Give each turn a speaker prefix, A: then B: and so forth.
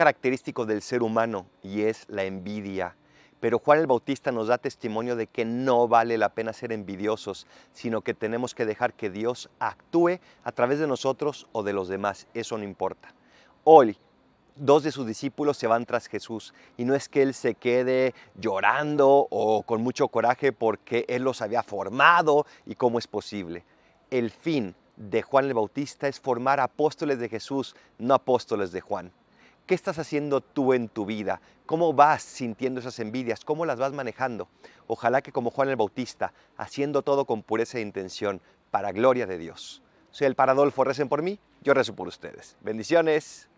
A: característico del ser humano y es la envidia. Pero Juan el Bautista nos da testimonio de que no vale la pena ser envidiosos, sino que tenemos que dejar que Dios actúe a través de nosotros o de los demás. Eso no importa. Hoy, dos de sus discípulos se van tras Jesús y no es que él se quede llorando o con mucho coraje porque él los había formado y cómo es posible. El fin de Juan el Bautista es formar apóstoles de Jesús, no apóstoles de Juan. ¿Qué estás haciendo tú en tu vida? ¿Cómo vas sintiendo esas envidias? ¿Cómo las vas manejando? Ojalá que como Juan el Bautista, haciendo todo con pureza de intención, para gloria de Dios. Soy el Paradolfo, recen por mí, yo rezo por ustedes. Bendiciones.